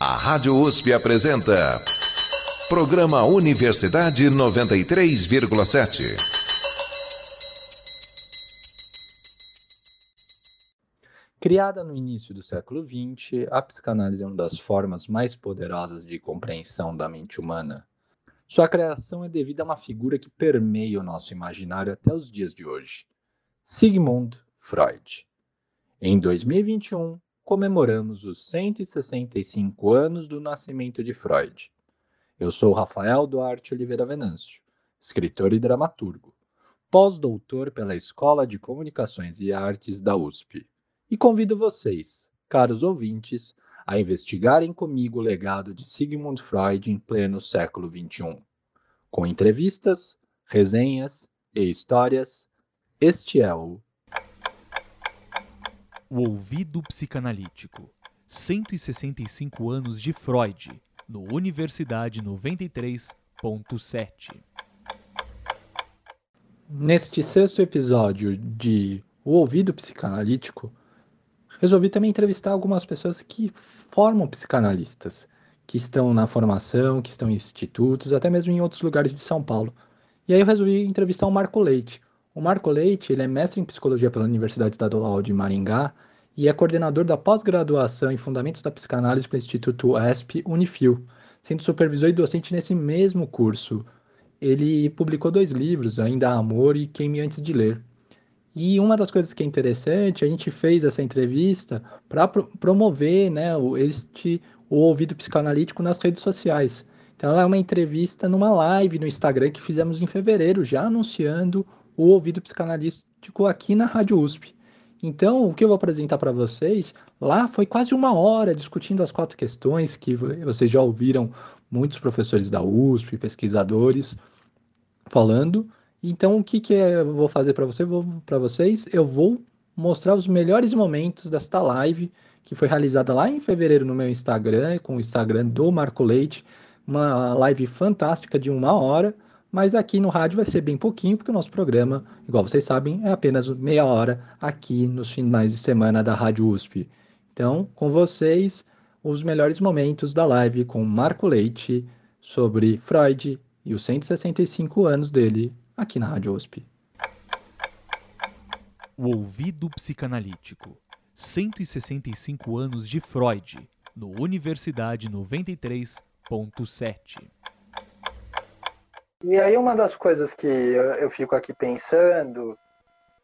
A Rádio USP apresenta. Programa Universidade 93,7. Criada no início do século XX, a psicanálise é uma das formas mais poderosas de compreensão da mente humana. Sua criação é devida a uma figura que permeia o nosso imaginário até os dias de hoje: Sigmund Freud. Em 2021, comemoramos os 165 anos do nascimento de Freud. Eu sou Rafael Duarte Oliveira Venâncio, escritor e dramaturgo, pós-doutor pela Escola de Comunicações e Artes da USP e convido vocês, caros ouvintes, a investigarem comigo o legado de Sigmund Freud em pleno século XXI. Com entrevistas, resenhas e histórias, este é o O Ouvido Psicanalítico 165 anos de Freud, no Universidade 93.7. Neste sexto episódio de O Ouvido Psicanalítico, resolvi também entrevistar algumas pessoas que formam psicanalistas, que estão na formação, que estão em institutos, até mesmo em outros lugares de São Paulo. E aí eu resolvi entrevistar o Marco Leite. O Marco Leite ele é mestre em psicologia pela Universidade Estadual de Maringá e é coordenador da pós-graduação em Fundamentos da Psicanálise pelo Instituto ESP Unifil, sendo supervisor e docente nesse mesmo curso. Ele publicou dois livros, Ainda Amor e Quem-me Antes de Ler. E uma das coisas que é interessante, a gente fez essa entrevista para pro promover né, este, o ouvido psicanalítico nas redes sociais. Então, ela é uma entrevista numa live no Instagram que fizemos em fevereiro, já anunciando o ouvido psicanalítico aqui na Rádio USP. Então, o que eu vou apresentar para vocês, lá foi quase uma hora discutindo as quatro questões que vocês já ouviram muitos professores da USP, pesquisadores falando. Então, o que, que eu vou fazer para você, para vocês? Eu vou mostrar os melhores momentos desta live que foi realizada lá em fevereiro no meu Instagram, com o Instagram do Marco Leite, uma live fantástica de uma hora, mas aqui no rádio vai ser bem pouquinho, porque o nosso programa, igual vocês sabem, é apenas meia hora aqui nos finais de semana da Rádio USP. Então, com vocês, os melhores momentos da live com Marco Leite sobre Freud e os 165 anos dele aqui na Rádio USP. O Ouvido Psicanalítico 165 anos de Freud, no Universidade 93.7. E aí uma das coisas que eu fico aqui pensando,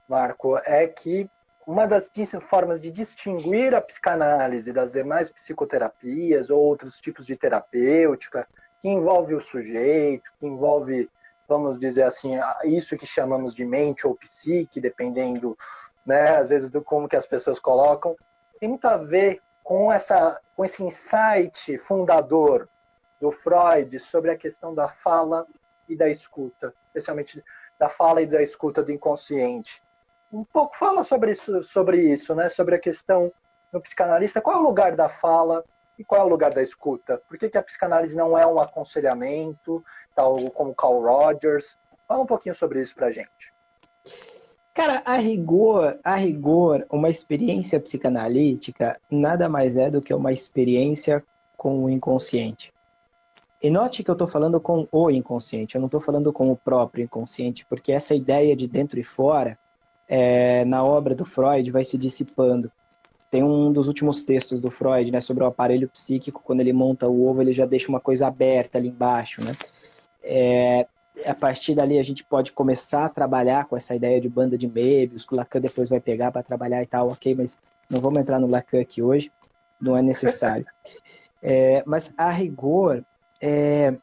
Marco, é que uma das formas de distinguir a psicanálise das demais psicoterapias ou outros tipos de terapêutica, que envolve o sujeito, que envolve vamos dizer assim, isso que chamamos de mente ou psique, dependendo, né, às vezes do como que as pessoas colocam, tem muito a ver com essa com esse insight fundador do Freud sobre a questão da fala e da escuta, especialmente da fala e da escuta do inconsciente. Um pouco fala sobre isso, sobre isso, né? Sobre a questão no psicanalista, qual é o lugar da fala e qual é o lugar da escuta? Por que, que a psicanálise não é um aconselhamento, tal como Carl Rogers? Fala um pouquinho sobre isso pra gente. Cara, a rigor, a rigor, uma experiência psicanalítica nada mais é do que uma experiência com o inconsciente. E note que eu estou falando com o inconsciente, eu não estou falando com o próprio inconsciente, porque essa ideia de dentro e fora, é, na obra do Freud, vai se dissipando. Tem um dos últimos textos do Freud, né, sobre o aparelho psíquico, quando ele monta o ovo, ele já deixa uma coisa aberta ali embaixo, né? É, a partir dali a gente pode começar a trabalhar com essa ideia de banda de Möbius, que o Lacan depois vai pegar para trabalhar e tal, ok, mas não vamos entrar no Lacan aqui hoje, não é necessário. É, mas a rigor, é,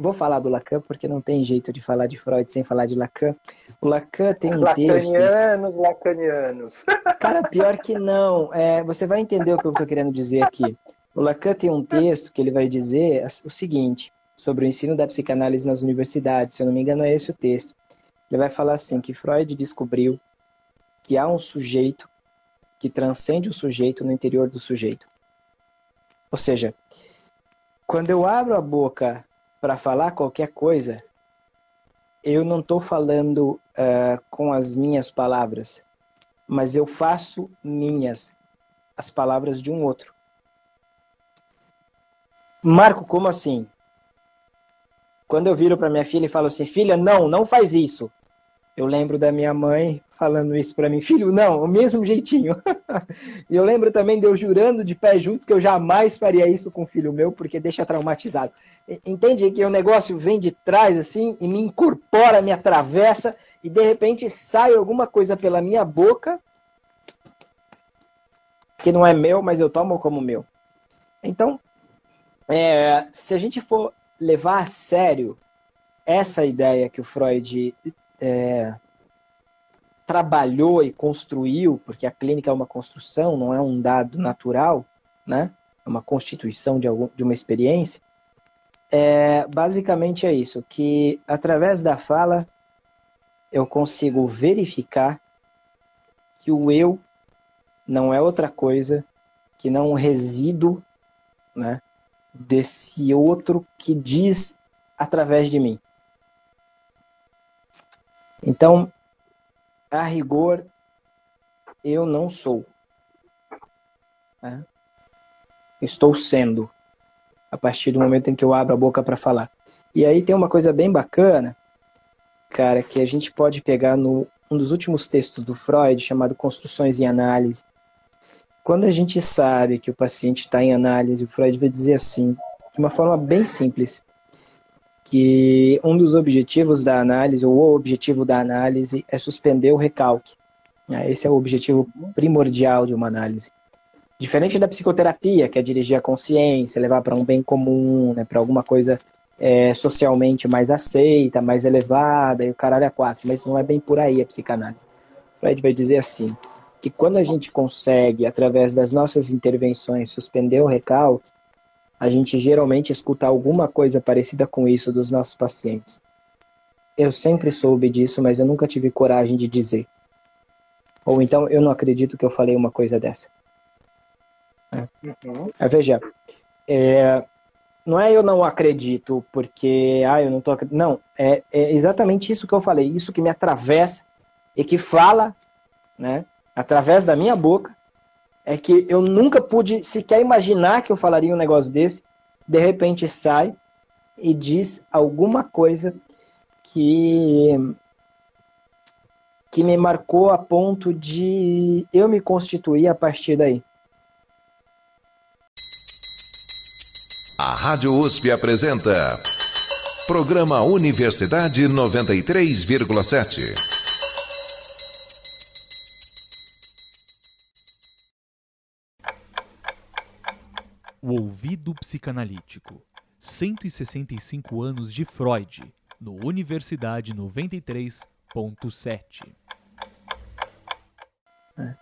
Vou falar do Lacan porque não tem jeito de falar de Freud sem falar de Lacan. O Lacan tem um Lacanianos, texto... Lacanianos. Cara, pior que não. É, você vai entender o que eu estou querendo dizer aqui. O Lacan tem um texto que ele vai dizer o seguinte sobre o ensino da psicanálise nas universidades. Se eu não me engano, é esse o texto. Ele vai falar assim que Freud descobriu que há um sujeito que transcende o sujeito no interior do sujeito. Ou seja, quando eu abro a boca para falar qualquer coisa, eu não estou falando uh, com as minhas palavras, mas eu faço minhas as palavras de um outro. Marco, como assim? Quando eu viro para minha filha e falo assim, filha, não, não faz isso. Eu lembro da minha mãe falando isso para mim, filho, não, o mesmo jeitinho. e eu lembro também de eu jurando de pé junto que eu jamais faria isso com o filho meu, porque deixa traumatizado. Entende que o negócio vem de trás assim e me incorpora, me atravessa e de repente sai alguma coisa pela minha boca que não é meu, mas eu tomo como meu. Então, é, se a gente for levar a sério essa ideia que o Freud é, trabalhou e construiu, porque a clínica é uma construção, não é um dado natural, né? É uma constituição de, algum, de uma experiência. É, basicamente é isso, que através da fala eu consigo verificar que o eu não é outra coisa que não um resíduo né, desse outro que diz através de mim. Então, a rigor, eu não sou. Né? Estou sendo, a partir do momento em que eu abro a boca para falar. E aí tem uma coisa bem bacana, cara, que a gente pode pegar no um dos últimos textos do Freud, chamado Construções em Análise. Quando a gente sabe que o paciente está em análise, o Freud vai dizer assim, de uma forma bem simples, que um dos objetivos da análise, ou o objetivo da análise, é suspender o recalque. Né? Esse é o objetivo primordial de uma análise. Diferente da psicoterapia, que é dirigir a consciência, levar para um bem comum, né, para alguma coisa é, socialmente mais aceita, mais elevada, e o caralho é quatro. Mas não é bem por aí a psicanálise. Freud vai dizer assim, que quando a gente consegue, através das nossas intervenções, suspender o recalque, a gente geralmente escuta alguma coisa parecida com isso dos nossos pacientes. Eu sempre soube disso, mas eu nunca tive coragem de dizer. Ou então eu não acredito que eu falei uma coisa dessa. É. Uhum. É, veja, é, não é eu não acredito porque ah, eu não tô Não, é, é exatamente isso que eu falei, isso que me atravessa e que fala, né, através da minha boca é que eu nunca pude sequer imaginar que eu falaria um negócio desse. De repente sai e diz alguma coisa que que me marcou a ponto de eu me constituir a partir daí. A Rádio USP apresenta Programa Universidade 93,7. O Ouvido Psicanalítico. 165 anos de Freud, no Universidade 93.7. É.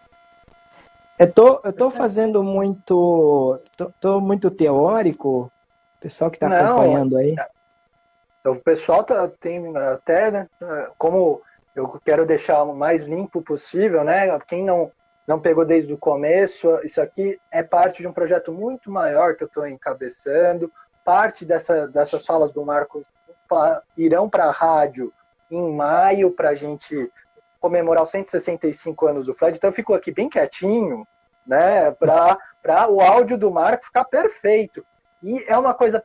Eu tô, eu tô fazendo muito. Tô, tô muito teórico. O pessoal que está acompanhando aí. É, o pessoal tá, tem até, né? Como eu quero deixar o mais limpo possível, né? Quem não não pegou desde o começo. Isso aqui é parte de um projeto muito maior que eu estou encabeçando. Parte dessa, dessas falas do Marcos irão para a rádio em maio para a gente comemorar os 165 anos do Freud. Então eu fico aqui bem quietinho, né, para o áudio do Marco ficar perfeito. E é uma coisa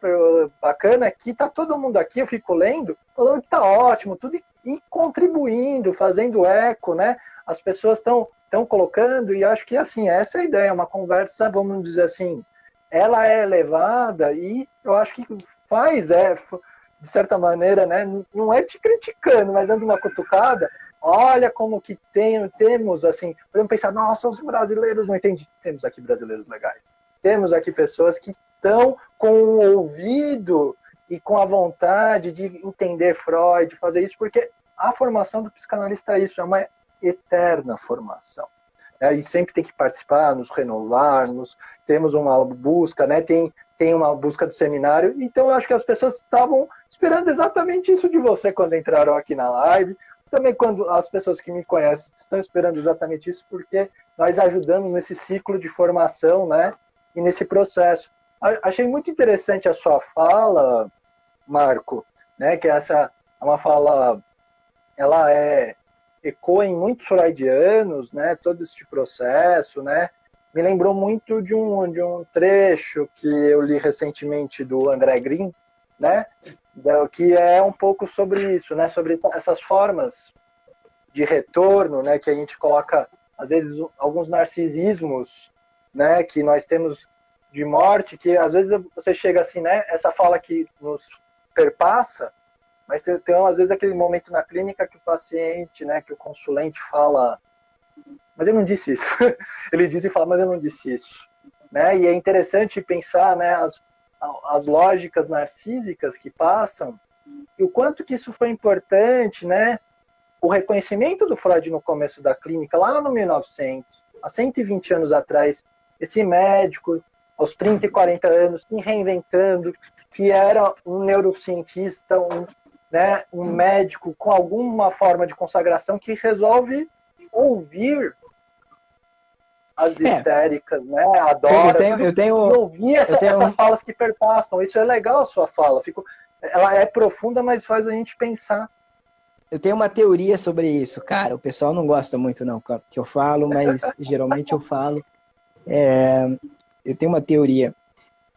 bacana que tá todo mundo aqui, eu fico lendo, falando que tá ótimo, tudo e contribuindo, fazendo eco, né? As pessoas estão estão colocando, e acho que assim, essa é a ideia, uma conversa, vamos dizer assim, ela é levada e eu acho que faz, é, de certa maneira, né, não é te criticando, mas dando uma cutucada, olha como que tem, temos, assim, podemos pensar, nossa, os brasileiros não entendem, temos aqui brasileiros legais, temos aqui pessoas que estão com o ouvido e com a vontade de entender Freud, fazer isso, porque a formação do psicanalista é isso, é uma eterna formação. É, e sempre tem que participar, nos renovar, nos, temos uma busca, né? tem, tem uma busca do seminário. Então, eu acho que as pessoas estavam esperando exatamente isso de você quando entraram aqui na live. Também quando as pessoas que me conhecem estão esperando exatamente isso, porque nós ajudamos nesse ciclo de formação né? e nesse processo. Achei muito interessante a sua fala, Marco, né? que essa é uma fala, ela é ecoa em muitos freudianos, né, todo esse processo, né, me lembrou muito de um, de um trecho que eu li recentemente do André Green, né? Que é um pouco sobre isso, né? Sobre essas formas de retorno, né? Que a gente coloca, às vezes, alguns narcisismos, né? Que nós temos de morte, que às vezes você chega assim, né? Essa fala que nos perpassa, mas tem, tem às vezes aquele momento na clínica que o paciente, né? Que o consulente fala mas eu não disse isso. Ele diz e fala, mas eu não disse isso. Né? E é interessante pensar né, as, as lógicas narcísicas que passam e o quanto que isso foi importante, né? O reconhecimento do Freud no começo da clínica, lá no 1900, há 120 anos atrás, esse médico, aos 30 e 40 anos, se reinventando, que era um neurocientista, um, né, um médico com alguma forma de consagração que resolve ouvir as é. histéricas, né? Adora. Eu tenho, eu tenho, ouvir essa, tenho... essas falas que perpassam. Isso é legal a sua fala. Fico, ela é profunda, mas faz a gente pensar. Eu tenho uma teoria sobre isso, cara. O pessoal não gosta muito não que eu falo, mas geralmente eu falo. É, eu tenho uma teoria.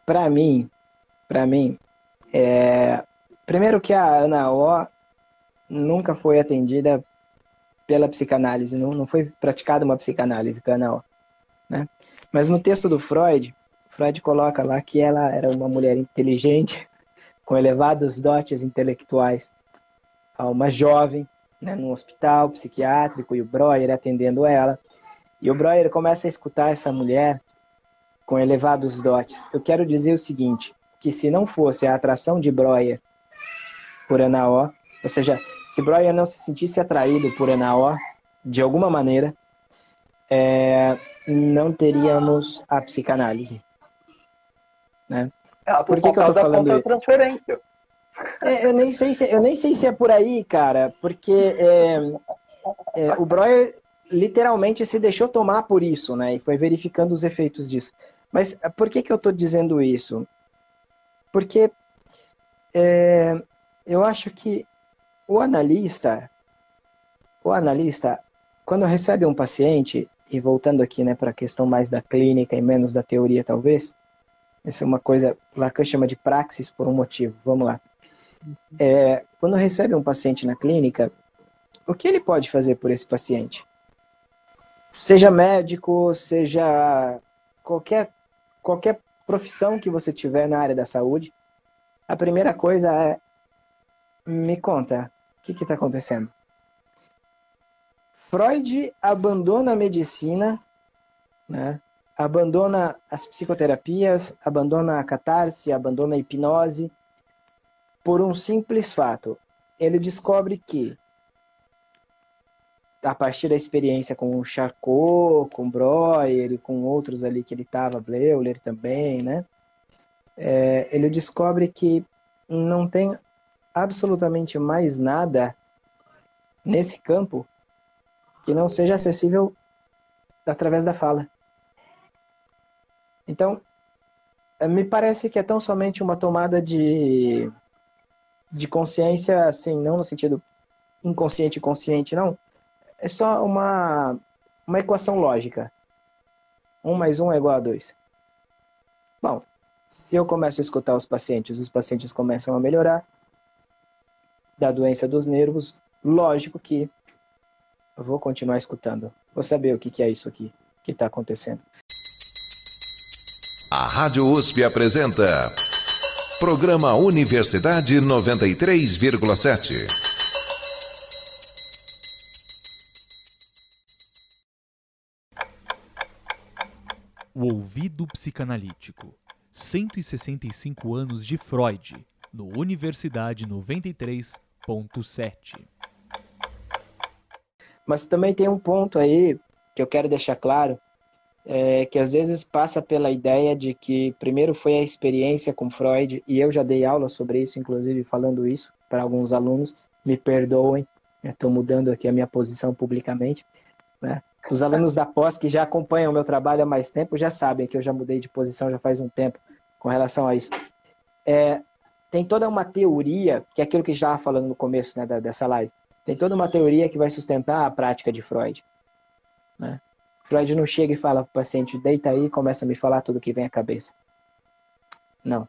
Para mim, para mim, é, primeiro que a Ana O nunca foi atendida pela psicanálise, não, não foi praticada uma psicanálise canal. Né? Mas no texto do Freud, Freud coloca lá que ela era uma mulher inteligente, com elevados dotes intelectuais, uma jovem, né, num hospital psiquiátrico, e o Breuer atendendo ela. E o Breuer começa a escutar essa mulher com elevados dotes. Eu quero dizer o seguinte, que se não fosse a atração de Breuer por Anaó, ou seja, se Breuer não se sentisse atraído por Enaó, de alguma maneira, é, não teríamos a psicanálise. Né? É, por, por que, que eu tô falando transferência. É, eu, nem sei se, eu nem sei se é por aí, cara, porque é, é, o Breuer literalmente se deixou tomar por isso, né? E foi verificando os efeitos disso. Mas por que, que eu estou dizendo isso? Porque é, eu acho que o analista, o analista, quando recebe um paciente, e voltando aqui né, para a questão mais da clínica e menos da teoria, talvez, essa é uma coisa, Lacan chama de praxis por um motivo. Vamos lá. É, quando recebe um paciente na clínica, o que ele pode fazer por esse paciente? Seja médico, seja qualquer, qualquer profissão que você tiver na área da saúde, a primeira coisa é me conta, o que está acontecendo? Freud abandona a medicina, né? abandona as psicoterapias, abandona a catarse, abandona a hipnose, por um simples fato. Ele descobre que, a partir da experiência com o Charcot, com Breuer e com outros ali que ele estava, Bleuler também, né? É, ele descobre que não tem absolutamente mais nada nesse campo que não seja acessível através da fala. Então, eh, me parece que é tão somente uma tomada de, de consciência, assim, não no sentido inconsciente consciente, não. É só uma, uma equação lógica. Um mais um é igual a dois. Bom, se eu começo a escutar os pacientes, os pacientes começam a melhorar, da doença dos nervos, lógico que eu vou continuar escutando. Vou saber o que, que é isso aqui que está acontecendo. A Rádio USP apresenta Programa Universidade 93,7. O ouvido psicanalítico. 165 anos de Freud, no Universidade 93 1.7. Mas também tem um ponto aí que eu quero deixar claro, é, que às vezes passa pela ideia de que primeiro foi a experiência com Freud, e eu já dei aula sobre isso, inclusive falando isso para alguns alunos, me perdoem, estou mudando aqui a minha posição publicamente. Né? Os alunos da pós que já acompanham o meu trabalho há mais tempo já sabem que eu já mudei de posição já faz um tempo com relação a isso. É, tem toda uma teoria, que é aquilo que já estava falando no começo né, dessa live, tem toda uma teoria que vai sustentar a prática de Freud. Né? Freud não chega e fala para o paciente, deita aí e começa a me falar tudo que vem à cabeça. Não.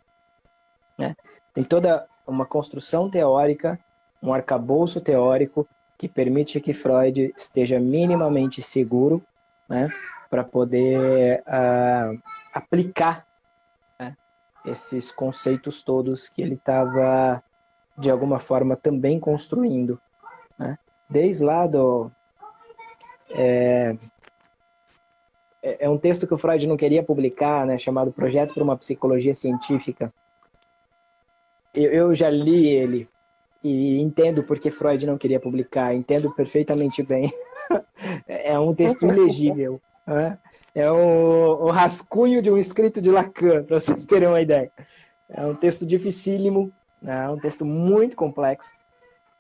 Né? Tem toda uma construção teórica, um arcabouço teórico que permite que Freud esteja minimamente seguro né, para poder uh, aplicar esses conceitos todos que ele estava, de alguma forma, também construindo. Né? Desde lá do. É, é, é um texto que o Freud não queria publicar, né, chamado Projeto para uma Psicologia Científica. Eu, eu já li ele e entendo porque Freud não queria publicar, entendo perfeitamente bem. é um texto ilegível. Né? É o, o, rascunho de um escrito de Lacan, para vocês terem uma ideia. É um texto dificílimo, né? é um texto muito complexo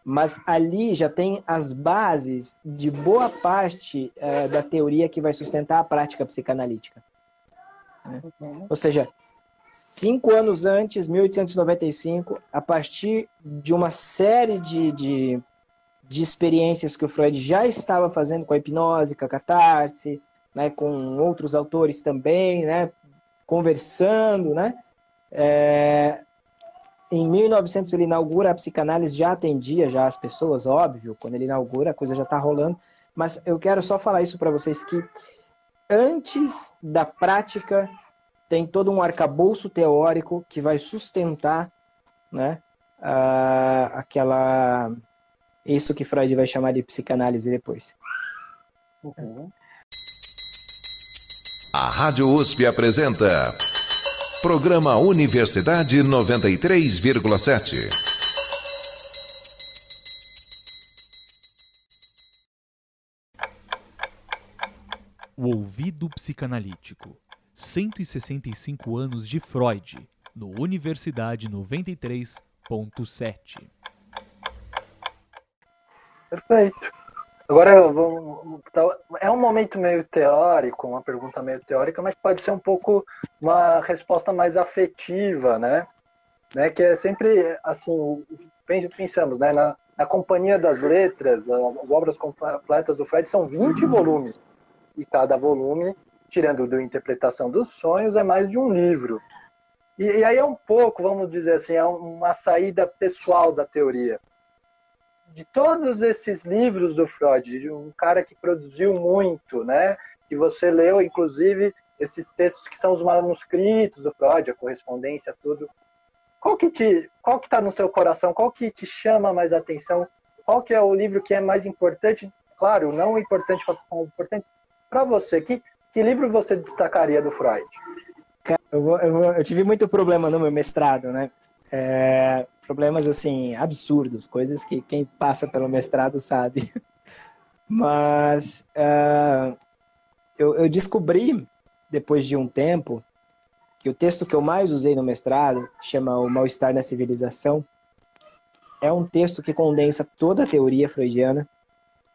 mas ali já tem as bases de boa parte é, da teoria que vai sustentar a prática psicanalítica. Né? Uhum. Ou seja, cinco anos antes, 1895, a partir de uma série de, de, de experiências que o Freud já estava fazendo com a hipnose, com a catarse, né, com outros autores também, né, conversando, né, é, em 1900 ele inaugura a psicanálise, já atendia já as pessoas, óbvio, quando ele inaugura a coisa já está rolando, mas eu quero só falar isso para vocês que antes da prática tem todo um arcabouço teórico que vai sustentar né, a, aquela isso que Freud vai chamar de psicanálise depois. Uhum. A Rádio USP apresenta Programa Universidade 93,7. O ouvido psicanalítico. 165 anos de Freud, no Universidade 93.7. Perfeito. Agora é um momento meio teórico, uma pergunta meio teórica, mas pode ser um pouco uma resposta mais afetiva, né? né? Que é sempre assim, pensamos, né? Na, na Companhia das Letras, as obras completas do Freud são 20 volumes e cada volume, tirando do Interpretação dos Sonhos, é mais de um livro. E, e aí é um pouco, vamos dizer assim, é uma saída pessoal da teoria de todos esses livros do Freud, de um cara que produziu muito, né? Que você leu, inclusive, esses textos que são os manuscritos do Freud, a correspondência, tudo. Qual que te, qual que está no seu coração? Qual que te chama mais atenção? Qual que é o livro que é mais importante? Claro, não importante para importante para você. Que, que livro você destacaria do Freud? Eu, vou, eu, vou, eu, tive muito problema no meu mestrado, né? É, problemas assim absurdos, coisas que quem passa pelo mestrado sabe. Mas uh, eu, eu, descobri depois de um tempo que o texto que eu mais usei no mestrado chama o mal-estar na civilização. É um texto que condensa toda a teoria freudiana,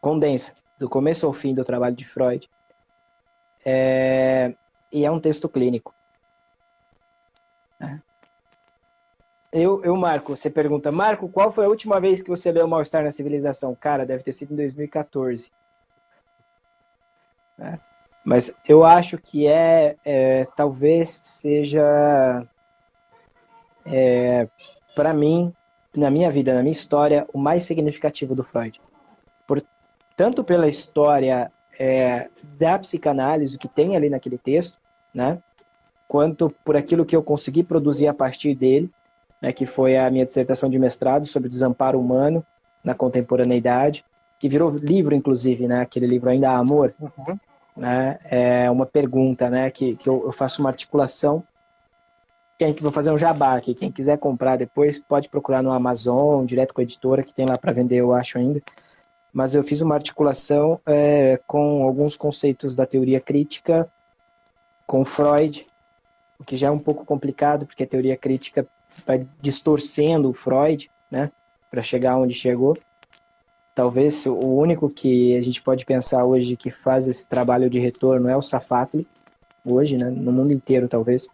condensa do começo ao fim do trabalho de Freud. É, e é um texto clínico. Eu, eu, Marco, você pergunta, Marco, qual foi a última vez que você leu Mal-Estar na Civilização? Cara, deve ter sido em 2014. É. Mas eu acho que é, é talvez seja, é, para mim, na minha vida, na minha história, o mais significativo do Freud. Por, tanto pela história é, da psicanálise que tem ali naquele texto, né? quanto por aquilo que eu consegui produzir a partir dele né, que foi a minha dissertação de mestrado sobre o desamparo humano na contemporaneidade, que virou livro, inclusive, né, aquele livro Ainda há Amor. Uhum. Né, é uma pergunta né, que, que eu, eu faço uma articulação. Quem que vou fazer um jabá aqui, quem quiser comprar depois pode procurar no Amazon, direto com a editora, que tem lá para vender, eu acho ainda. Mas eu fiz uma articulação é, com alguns conceitos da teoria crítica, com Freud, o que já é um pouco complicado, porque a teoria crítica vai distorcendo o Freud, né, para chegar onde chegou. Talvez o único que a gente pode pensar hoje que faz esse trabalho de retorno é o Safatli, hoje, né, no mundo inteiro talvez.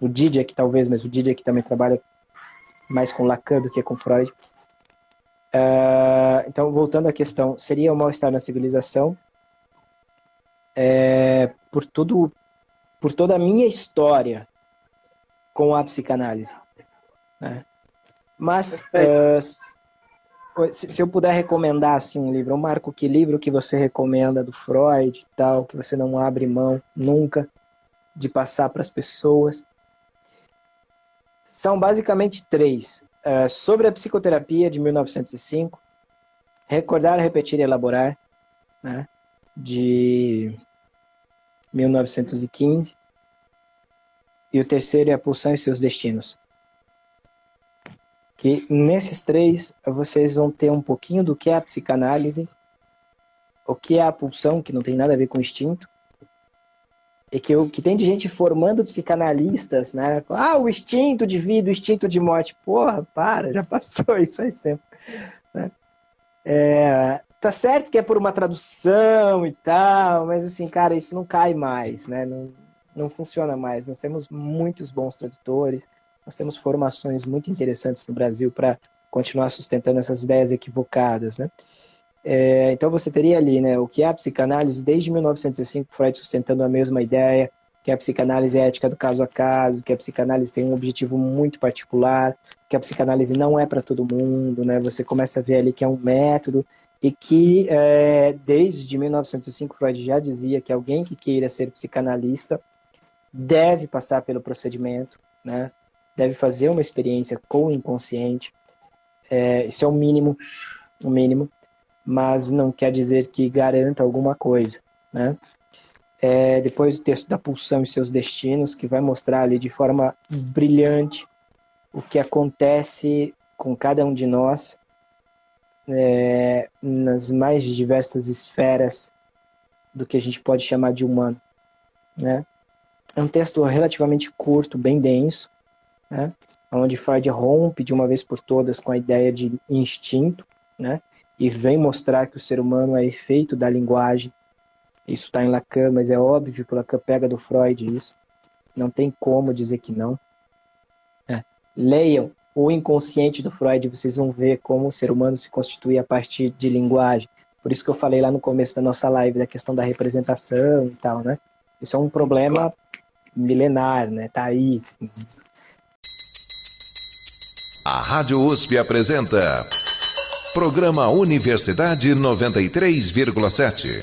O Didier talvez, mas o Didier também trabalha mais com Lacan do que com Freud. Uh, então, voltando à questão, seria o mal-estar na civilização. é, por tudo, por toda a minha história com a psicanálise. Né? Mas uh, se, se, eu puder recomendar assim um livro, Marco, que livro que você recomenda do Freud e tal, que você não abre mão nunca de passar para as pessoas? São basicamente três. Uh, sobre a psicoterapia de 1905, Recordar, Repetir e Elaborar, né, de 1915. E o terceiro é A Pulsão e Seus Destinos. Que nesses três vocês vão ter um pouquinho do que é a psicanálise, o que é a pulsão, que não tem nada a ver com instinto, e que, que tem de gente formando psicanalistas, né? Ah, o instinto de vida, o instinto de morte. Porra, para, já passou isso faz tempo. Né? É, tá certo que é por uma tradução e tal, mas assim, cara, isso não cai mais, né? Não, não funciona mais. Nós temos muitos bons tradutores, nós temos formações muito interessantes no Brasil para continuar sustentando essas ideias equivocadas, né? É, então você teria ali, né, o que é a psicanálise desde 1905, Freud sustentando a mesma ideia, que a psicanálise é ética do caso a caso, que a psicanálise tem um objetivo muito particular, que a psicanálise não é para todo mundo, né? Você começa a ver ali que é um método e que é, desde 1905 Freud já dizia que alguém que queira ser psicanalista deve passar pelo procedimento, né? Deve fazer uma experiência com o inconsciente. É, isso é o mínimo, o mínimo, mas não quer dizer que garanta alguma coisa, né? É, depois o texto da pulsão e seus destinos, que vai mostrar ali de forma brilhante o que acontece com cada um de nós é, nas mais diversas esferas do que a gente pode chamar de humano. Né? É um texto relativamente curto, bem denso, né? onde Freud rompe de uma vez por todas com a ideia de instinto, né? e vem mostrar que o ser humano é efeito da linguagem, isso está em Lacan, mas é óbvio que o Lacan pega do Freud isso. Não tem como dizer que não. É. Leiam o inconsciente do Freud, vocês vão ver como o ser humano se constitui a partir de linguagem. Por isso que eu falei lá no começo da nossa live da questão da representação e tal, né? Isso é um problema milenar, né? Tá aí. A Rádio USP apresenta Programa Universidade 93,7.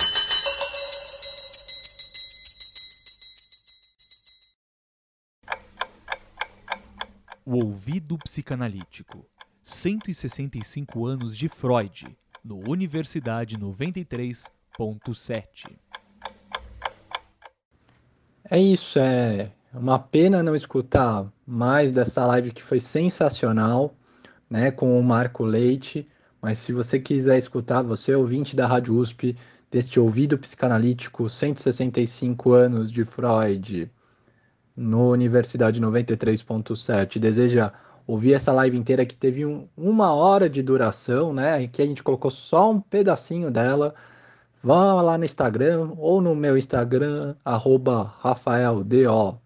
O Ouvido Psicanalítico. 165 anos de Freud, no Universidade 93.7. É isso, é uma pena não escutar mais dessa live que foi sensacional, né, com o Marco Leite, mas se você quiser escutar, você ouvinte da Rádio USP, deste ouvido psicanalítico, 165 anos de Freud, no Universidade 93.7 deseja ouvir essa live inteira que teve um, uma hora de duração, né? Que a gente colocou só um pedacinho dela. Vá lá no Instagram ou no meu Instagram, arroba RafaelDO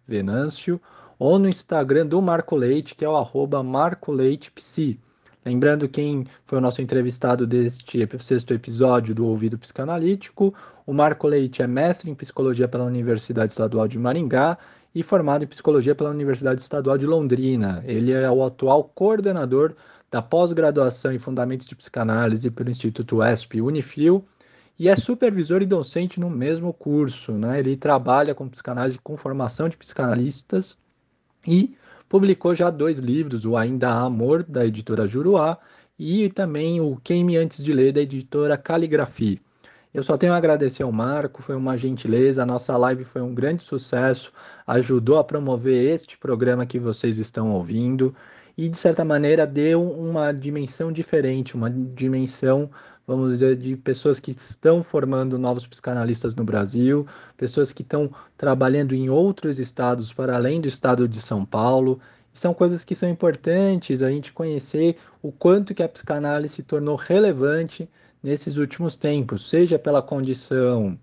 ou no Instagram do Marco Leite, que é o arroba Marco Leite Psi. Lembrando quem foi o nosso entrevistado deste sexto episódio do Ouvido Psicanalítico, o Marco Leite é mestre em psicologia pela Universidade Estadual de Maringá e formado em psicologia pela Universidade Estadual de Londrina. Ele é o atual coordenador da pós-graduação em Fundamentos de Psicanálise pelo Instituto ESP Unifil e é supervisor e docente no mesmo curso. Né? Ele trabalha com psicanálise com formação de psicanalistas e publicou já dois livros, o Ainda Há Amor, da editora Juruá, e também o Queime Antes de Ler, da editora Caligrafia. Eu só tenho a agradecer ao Marco, foi uma gentileza, a nossa live foi um grande sucesso, ajudou a promover este programa que vocês estão ouvindo e, de certa maneira, deu uma dimensão diferente, uma dimensão, vamos dizer, de pessoas que estão formando novos psicanalistas no Brasil, pessoas que estão trabalhando em outros estados para além do estado de São Paulo. são coisas que são importantes a gente conhecer o quanto que a psicanálise se tornou relevante nesses últimos tempos, seja pela condição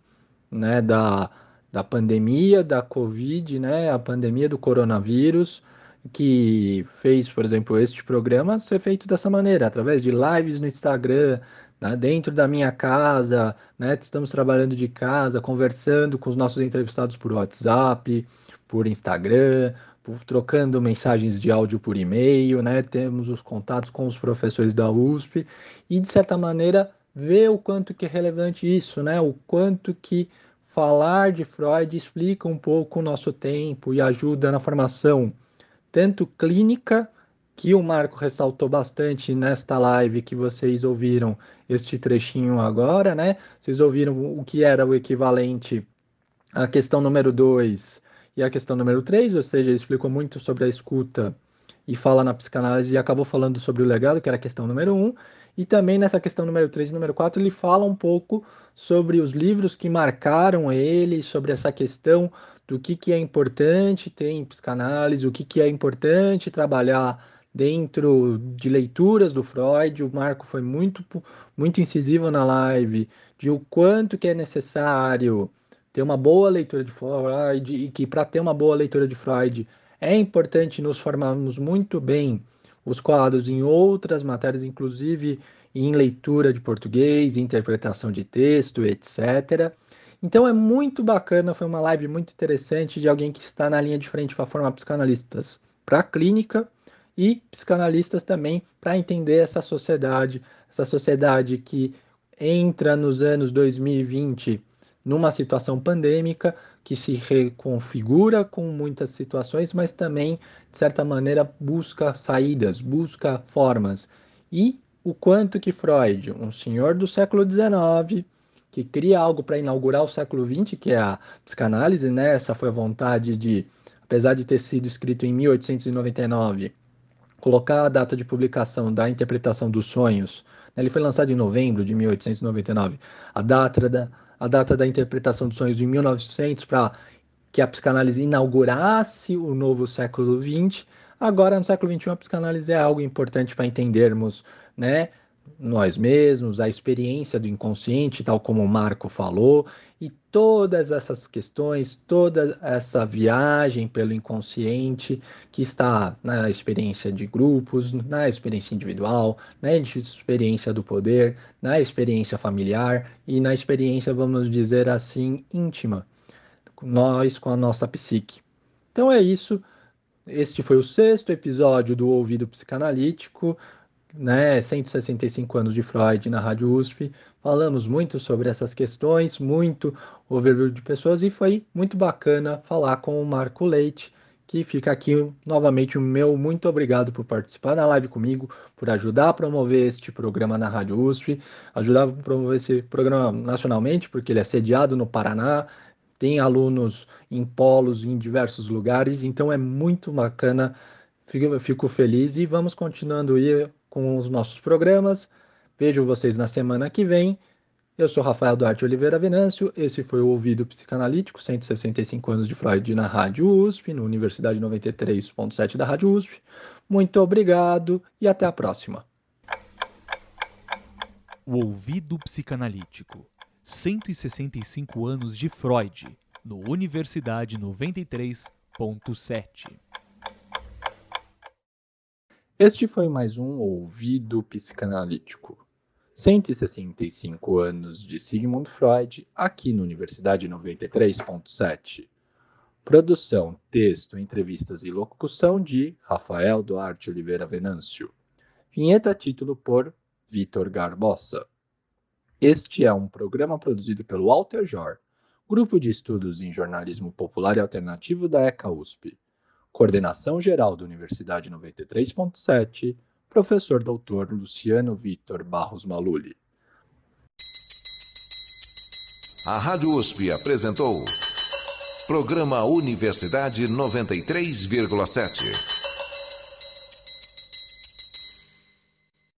né, da, da pandemia, da Covid, né, a pandemia do coronavírus, que fez, por exemplo, este programa ser feito dessa maneira, através de lives no Instagram, né, dentro da minha casa, né, estamos trabalhando de casa, conversando com os nossos entrevistados por WhatsApp, por Instagram, por, trocando mensagens de áudio por e-mail, né, temos os contatos com os professores da USP e de certa maneira ver o quanto que é relevante isso, né, o quanto que falar de Freud explica um pouco o nosso tempo e ajuda na formação tanto clínica que o Marco ressaltou bastante nesta live que vocês ouviram este trechinho agora, né? Vocês ouviram o que era o equivalente à questão número 2 e à questão número 3, ou seja, ele explicou muito sobre a escuta e fala na psicanálise e acabou falando sobre o legado, que era a questão número 1, um, e também nessa questão número 3 e número 4 ele fala um pouco sobre os livros que marcaram ele, sobre essa questão do que, que é importante ter em psicanálise, o que, que é importante trabalhar dentro de leituras do Freud. O Marco foi muito, muito incisivo na live de o quanto que é necessário ter uma boa leitura de Freud e que para ter uma boa leitura de Freud é importante nos formarmos muito bem os quadros em outras matérias, inclusive em leitura de português, interpretação de texto, etc. Então é muito bacana, foi uma live muito interessante de alguém que está na linha de frente para formar psicanalistas para a clínica e psicanalistas também para entender essa sociedade, essa sociedade que entra nos anos 2020 numa situação pandêmica que se reconfigura com muitas situações, mas também, de certa maneira, busca saídas, busca formas. E o quanto que Freud, um senhor do século XIX, que cria algo para inaugurar o século XX, que é a psicanálise, né? Essa foi a vontade de, apesar de ter sido escrito em 1899, colocar a data de publicação da interpretação dos sonhos. Né? Ele foi lançado em novembro de 1899. A data da, a data da interpretação dos sonhos em 1900 para que a psicanálise inaugurasse o novo século XX. Agora, no século XXI, a psicanálise é algo importante para entendermos né, nós mesmos, a experiência do inconsciente, tal como o Marco falou, e todas essas questões, toda essa viagem pelo inconsciente que está na experiência de grupos, na experiência individual, na experiência do poder, na experiência familiar e na experiência, vamos dizer assim, íntima, nós com a nossa psique. Então é isso. Este foi o sexto episódio do Ouvido Psicanalítico né, 165 anos de Freud na Rádio USP. Falamos muito sobre essas questões, muito overview de pessoas e foi muito bacana falar com o Marco Leite, que fica aqui novamente o meu muito obrigado por participar da live comigo, por ajudar a promover este programa na Rádio USP, ajudar a promover esse programa nacionalmente, porque ele é sediado no Paraná, tem alunos em polos em diversos lugares, então é muito bacana. Fico, fico feliz e vamos continuando aí com os nossos programas. Vejo vocês na semana que vem. Eu sou Rafael Duarte Oliveira Venâncio. Esse foi o Ouvido Psicanalítico, 165 anos de Freud na Rádio USP, na Universidade 93.7 da Rádio USP. Muito obrigado e até a próxima. O Ouvido Psicanalítico, 165 anos de Freud, no Universidade 93.7. Este foi mais um Ouvido Psicanalítico. 165 anos de Sigmund Freud, aqui na Universidade 93.7. Produção, texto, entrevistas e locução de Rafael Duarte Oliveira Venâncio. Vinheta título por Vitor Garbosa. Este é um programa produzido pelo Walter Jor, Grupo de Estudos em Jornalismo Popular e Alternativo da ECA USP. Coordenação Geral da Universidade 93.7, professor doutor Luciano Vitor Barros Maluli. A Rádio USP apresentou Programa Universidade 93,7.